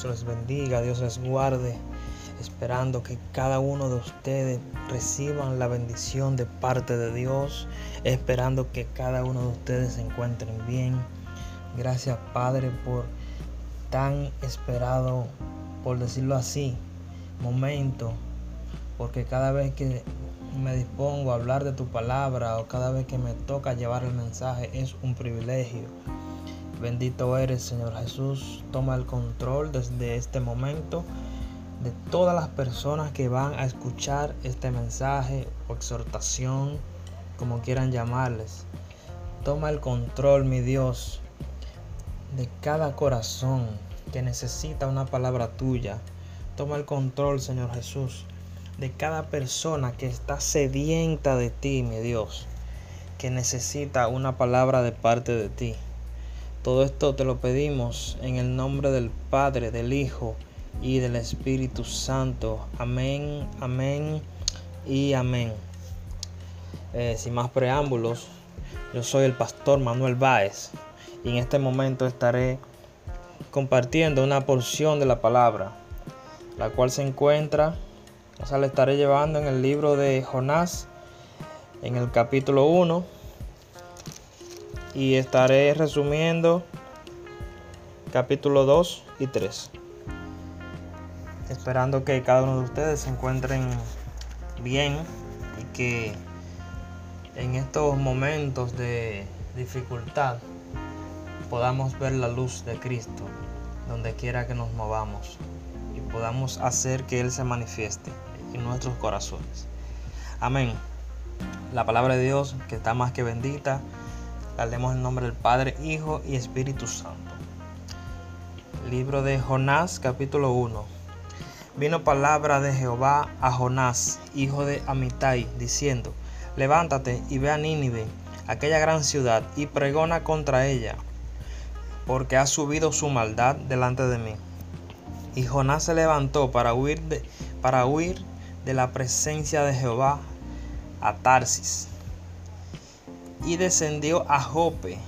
Dios les bendiga, Dios les guarde, esperando que cada uno de ustedes reciban la bendición de parte de Dios, esperando que cada uno de ustedes se encuentren bien. Gracias Padre por tan esperado, por decirlo así, momento, porque cada vez que me dispongo a hablar de tu palabra o cada vez que me toca llevar el mensaje es un privilegio. Bendito eres, Señor Jesús. Toma el control desde este momento de todas las personas que van a escuchar este mensaje o exhortación, como quieran llamarles. Toma el control, mi Dios, de cada corazón que necesita una palabra tuya. Toma el control, Señor Jesús, de cada persona que está sedienta de ti, mi Dios, que necesita una palabra de parte de ti. Todo esto te lo pedimos en el nombre del Padre, del Hijo y del Espíritu Santo. Amén, amén y amén. Eh, sin más preámbulos, yo soy el pastor Manuel Báez y en este momento estaré compartiendo una porción de la palabra, la cual se encuentra, o sea, le estaré llevando en el libro de Jonás, en el capítulo 1 y estaré resumiendo capítulo 2 y 3. Esperando que cada uno de ustedes se encuentren bien y que en estos momentos de dificultad podamos ver la luz de Cristo donde quiera que nos movamos y podamos hacer que Él se manifieste en nuestros corazones. Amén. La palabra de Dios que está más que bendita la leemos en nombre del Padre, Hijo y Espíritu Santo. Libro de Jonás, capítulo 1. Vino palabra de Jehová a Jonás, hijo de Amitai, diciendo, Levántate y ve a Nínive, aquella gran ciudad, y pregona contra ella, porque ha subido su maldad delante de mí. Y Jonás se levantó para huir de, para huir de la presencia de Jehová a Tarsis y descendió a Jope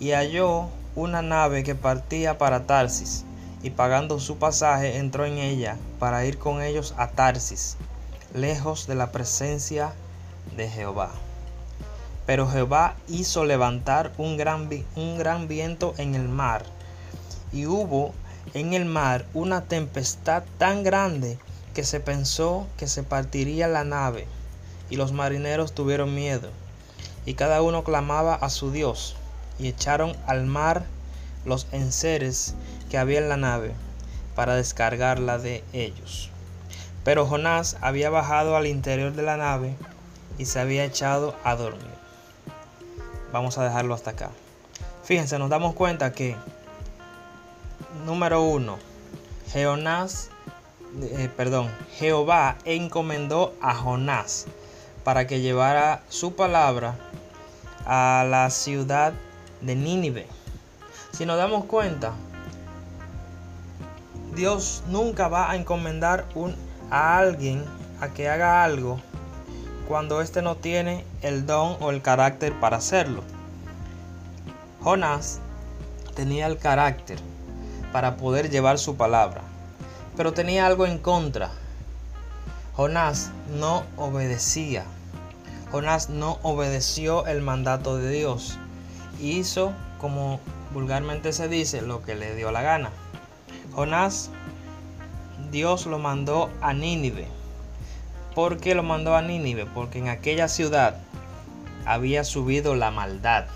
y halló una nave que partía para Tarsis y pagando su pasaje entró en ella para ir con ellos a Tarsis, lejos de la presencia de Jehová. Pero Jehová hizo levantar un gran, un gran viento en el mar, y hubo en el mar una tempestad tan grande que se pensó que se partiría la nave, y los marineros tuvieron miedo y cada uno clamaba a su Dios, y echaron al mar los enseres que había en la nave, para descargarla de ellos. Pero Jonás había bajado al interior de la nave y se había echado a dormir. Vamos a dejarlo hasta acá. Fíjense, nos damos cuenta que, número uno, Jonás, eh, perdón, Jehová encomendó a Jonás para que llevara su palabra a la ciudad de Nínive. Si nos damos cuenta, Dios nunca va a encomendar un, a alguien a que haga algo cuando éste no tiene el don o el carácter para hacerlo. Jonás tenía el carácter para poder llevar su palabra, pero tenía algo en contra. Jonás no obedecía. Jonás no obedeció el mandato de Dios. Hizo, como vulgarmente se dice, lo que le dio la gana. Jonás, Dios lo mandó a Nínive. ¿Por qué lo mandó a Nínive? Porque en aquella ciudad había subido la maldad.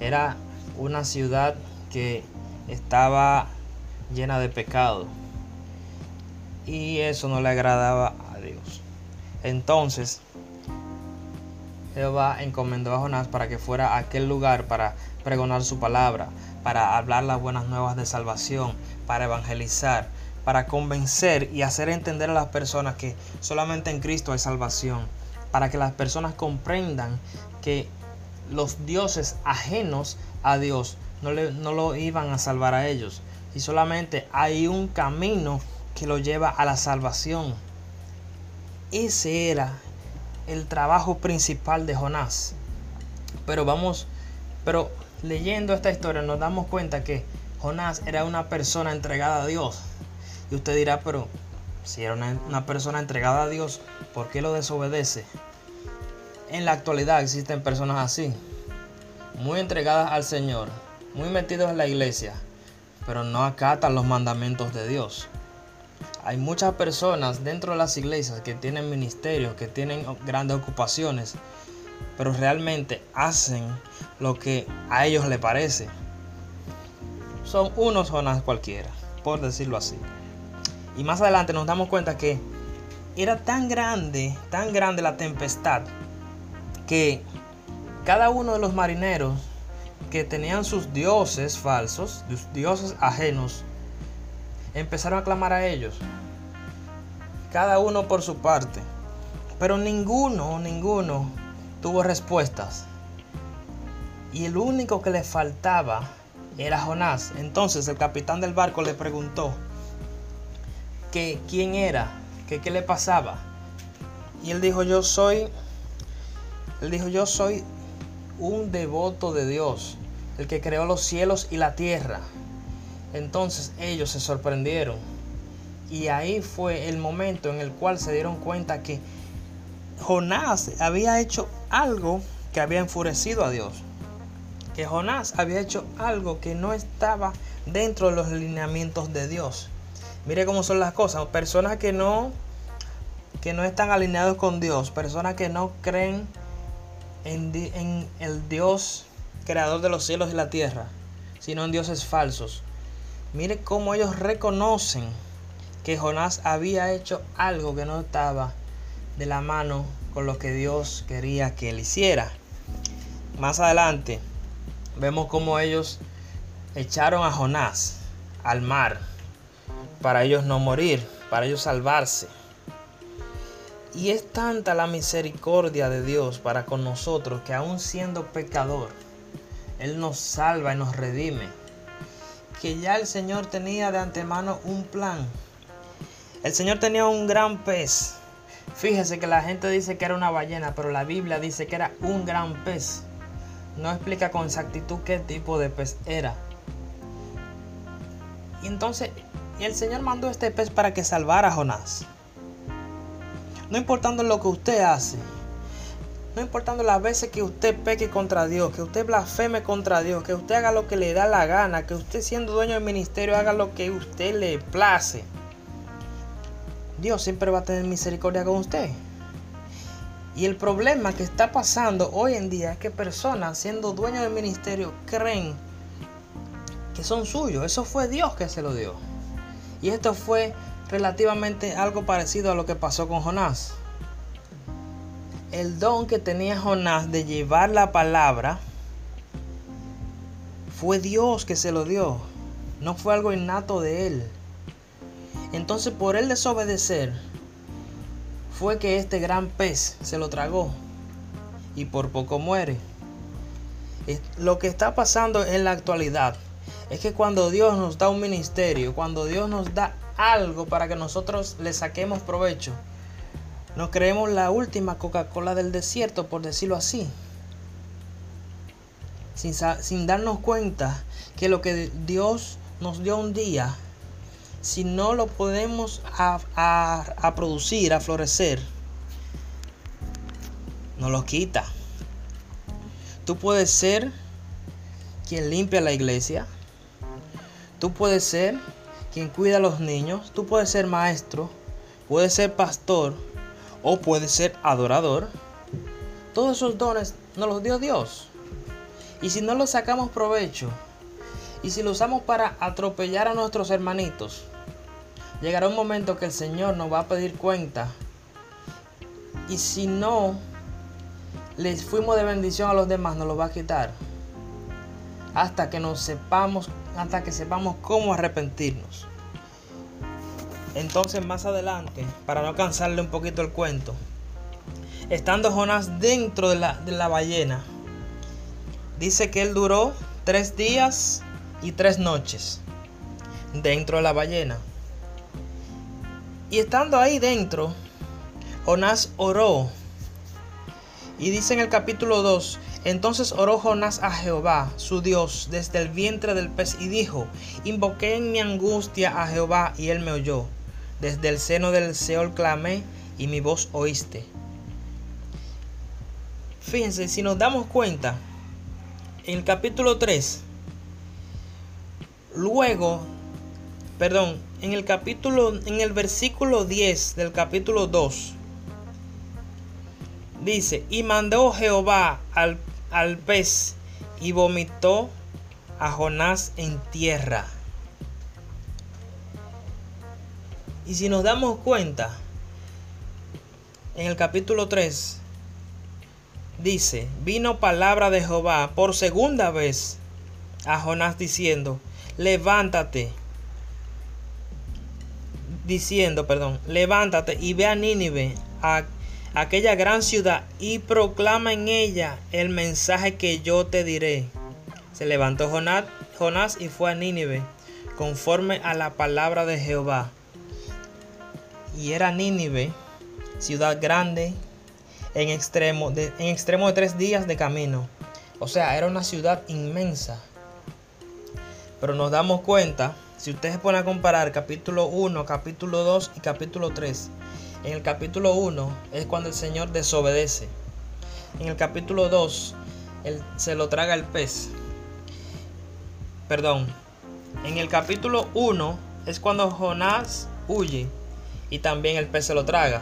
Era una ciudad que estaba llena de pecado. Y eso no le agradaba a Dios. Entonces, Jehová encomendó a Jonás para que fuera a aquel lugar para pregonar su palabra, para hablar las buenas nuevas de salvación, para evangelizar, para convencer y hacer entender a las personas que solamente en Cristo hay salvación, para que las personas comprendan que los dioses ajenos a Dios no, le, no lo iban a salvar a ellos, y solamente hay un camino que lo lleva a la salvación. Ese era el trabajo principal de Jonás. Pero vamos, pero leyendo esta historia nos damos cuenta que Jonás era una persona entregada a Dios. Y usted dirá, pero si era una, persona entregada a Dios, ¿por qué lo desobedece? En la actualidad existen personas así, muy entregadas al Señor, muy metidos en la iglesia, pero no acatan los mandamientos de Dios. Hay muchas personas dentro de las iglesias que tienen ministerios, que tienen grandes ocupaciones, pero realmente hacen lo que a ellos les parece. Son unos Jonás cualquiera, por decirlo así. Y más adelante nos damos cuenta que era tan grande, tan grande la tempestad, que cada uno de los marineros que tenían sus dioses falsos, sus dioses ajenos, empezaron a clamar a ellos. Cada uno por su parte. Pero ninguno, ninguno tuvo respuestas. Y el único que le faltaba era Jonás. Entonces el capitán del barco le preguntó que quién era, que qué le pasaba. Y él dijo, "Yo soy él dijo, "Yo soy un devoto de Dios, el que creó los cielos y la tierra." Entonces ellos se sorprendieron. Y ahí fue el momento en el cual se dieron cuenta que Jonás había hecho algo que había enfurecido a Dios. Que Jonás había hecho algo que no estaba dentro de los lineamientos de Dios. Mire cómo son las cosas. Personas que no, que no están alineados con Dios. Personas que no creen en, en el Dios creador de los cielos y la tierra. Sino en dioses falsos. Mire cómo ellos reconocen que Jonás había hecho algo que no estaba de la mano con lo que Dios quería que él hiciera. Más adelante vemos cómo ellos echaron a Jonás al mar para ellos no morir, para ellos salvarse. Y es tanta la misericordia de Dios para con nosotros que aún siendo pecador, Él nos salva y nos redime. Que ya el Señor tenía de antemano un plan. El Señor tenía un gran pez Fíjese que la gente dice que era una ballena, pero la Biblia dice que era un gran pez. No explica con exactitud qué tipo de pez era. Y entonces el Señor mandó este pez para que salvara a Jonás. No importando lo que usted hace, no importando las veces que usted peque contra Dios, que usted blasfeme contra Dios, que usted haga lo que le da la gana, que usted siendo dueño del ministerio haga lo que usted le place. Dios siempre va a tener misericordia con usted. Y el problema que está pasando hoy en día es que personas siendo dueños del ministerio creen que son suyos. Eso fue Dios que se lo dio. Y esto fue relativamente algo parecido a lo que pasó con Jonás. El don que tenía Jonás de llevar la palabra fue Dios que se lo dio. No fue algo innato de él. Entonces por el desobedecer fue que este gran pez se lo tragó y por poco muere. Lo que está pasando en la actualidad es que cuando Dios nos da un ministerio, cuando Dios nos da algo para que nosotros le saquemos provecho, nos creemos la última Coca-Cola del desierto, por decirlo así. Sin, darnos cuenta que lo que Dios nos dio un día si no lo podemos a, producir, a florecer, nos lo quita. Tú puedes ser quien limpia la iglesia. Tú puedes ser quien cuida a los niños. Tú puedes ser maestro. Puedes ser pastor. O puedes ser adorador. Todos esos dones nos los dio Dios. Y si no los sacamos provecho, y si lo usamos para atropellar a nuestros hermanitos, Llegará un momento que el Señor nos va a pedir cuenta. Y si no les fuimos de bendición a los demás, nos lo va a quitar. Hasta que nos sepamos, hasta que sepamos cómo arrepentirnos. Entonces más adelante, para no cansarle un poquito el cuento, estando Jonás dentro de la, de la ballena, dice que él duró tres días y tres noches dentro de la ballena. Y estando ahí dentro, Jonás oró. Y dice en el capítulo 2, Entonces oró Jonás a Jehová, su Dios, desde el vientre del pez y dijo, invoqué en mi angustia a Jehová y él me oyó. Desde el seno del Seol clamé y mi voz oíste. Fíjense, si nos damos cuenta, en el capítulo 3, luego, perdón, en el capítulo, en el versículo 10 del capítulo 2, dice, y mandó Jehová al al pez y vomitó a Jonás en tierra. Y si nos damos cuenta, en el capítulo 3 dice, vino palabra de Jehová por segunda vez a Jonás diciendo, levántate, diciendo, perdón, levántate y ve a Nínive, a aquella gran ciudad y proclama en ella el mensaje que yo te diré. Se levantó Jonás, Jonás y fue a Nínive, conforme a la palabra de Jehová. Y era Nínive, ciudad grande, en extremo de, en extremo de tres días de camino. O sea, era una ciudad inmensa. Pero nos damos cuenta, si ustedes ponen a comparar capítulo 1, capítulo 2 y capítulo 3, en el capítulo 1 es cuando el Señor desobedece. En el capítulo 2 él se lo traga el pez. Perdón. En el capítulo 1 es cuando Jonás huye y también el pez se lo traga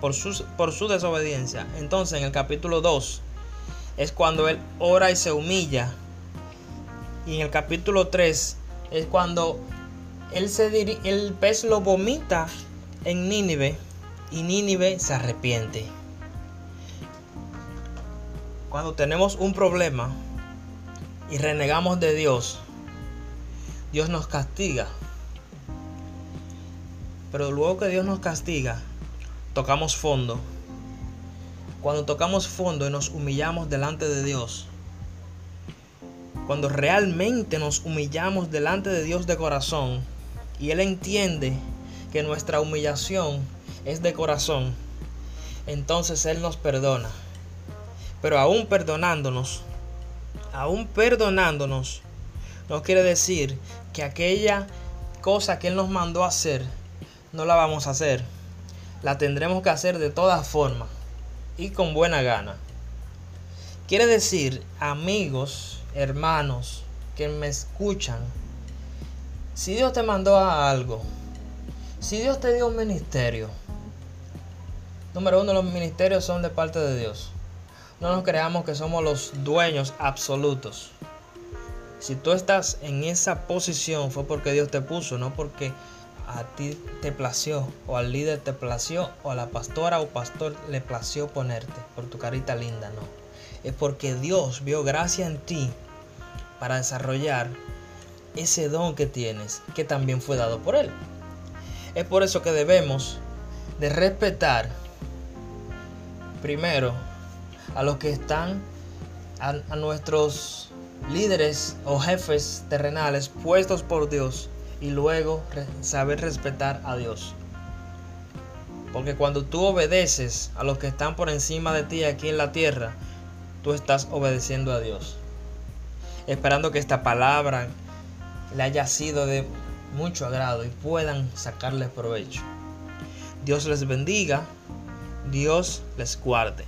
por su, por su desobediencia. Entonces en el capítulo 2 es cuando él ora y se humilla. Y en el capítulo 3 es cuando él se el pez lo vomita en Nínive y Nínive se arrepiente. Cuando tenemos un problema y renegamos de Dios, Dios nos castiga. Pero luego que Dios nos castiga, tocamos fondo. Cuando tocamos fondo y nos humillamos delante de Dios, cuando realmente nos humillamos delante de Dios de corazón y Él entiende que nuestra humillación es de corazón, entonces Él nos perdona. Pero aún perdonándonos, aún perdonándonos, no quiere decir que aquella cosa que Él nos mandó a hacer, no la vamos a hacer. La tendremos que hacer de todas formas y con buena gana. Quiere decir, amigos, hermanos que me escuchan, si Dios te mandó a algo, si Dios te dio un ministerio, Número uno, los ministerios son de parte de Dios. No nos creamos que somos los dueños absolutos. Si tú estás en esa posición fue porque Dios te puso, no porque a ti te plació, o al líder te plació, o a la pastora o pastor le plació ponerte por tu carita linda, no. Es porque Dios vio gracia en ti para desarrollar ese don que tienes, que también fue dado por Él. Es por eso que debemos de respetar primero a los que están, a, nuestros líderes o jefes terrenales puestos por Dios y luego saber respetar a Dios. Porque cuando tú obedeces a los que están por encima de ti aquí en la tierra, tú estás obedeciendo a Dios. Esperando que esta palabra le haya sido de mucho agrado y puedan sacarle provecho. Dios les bendiga Dios les guarde.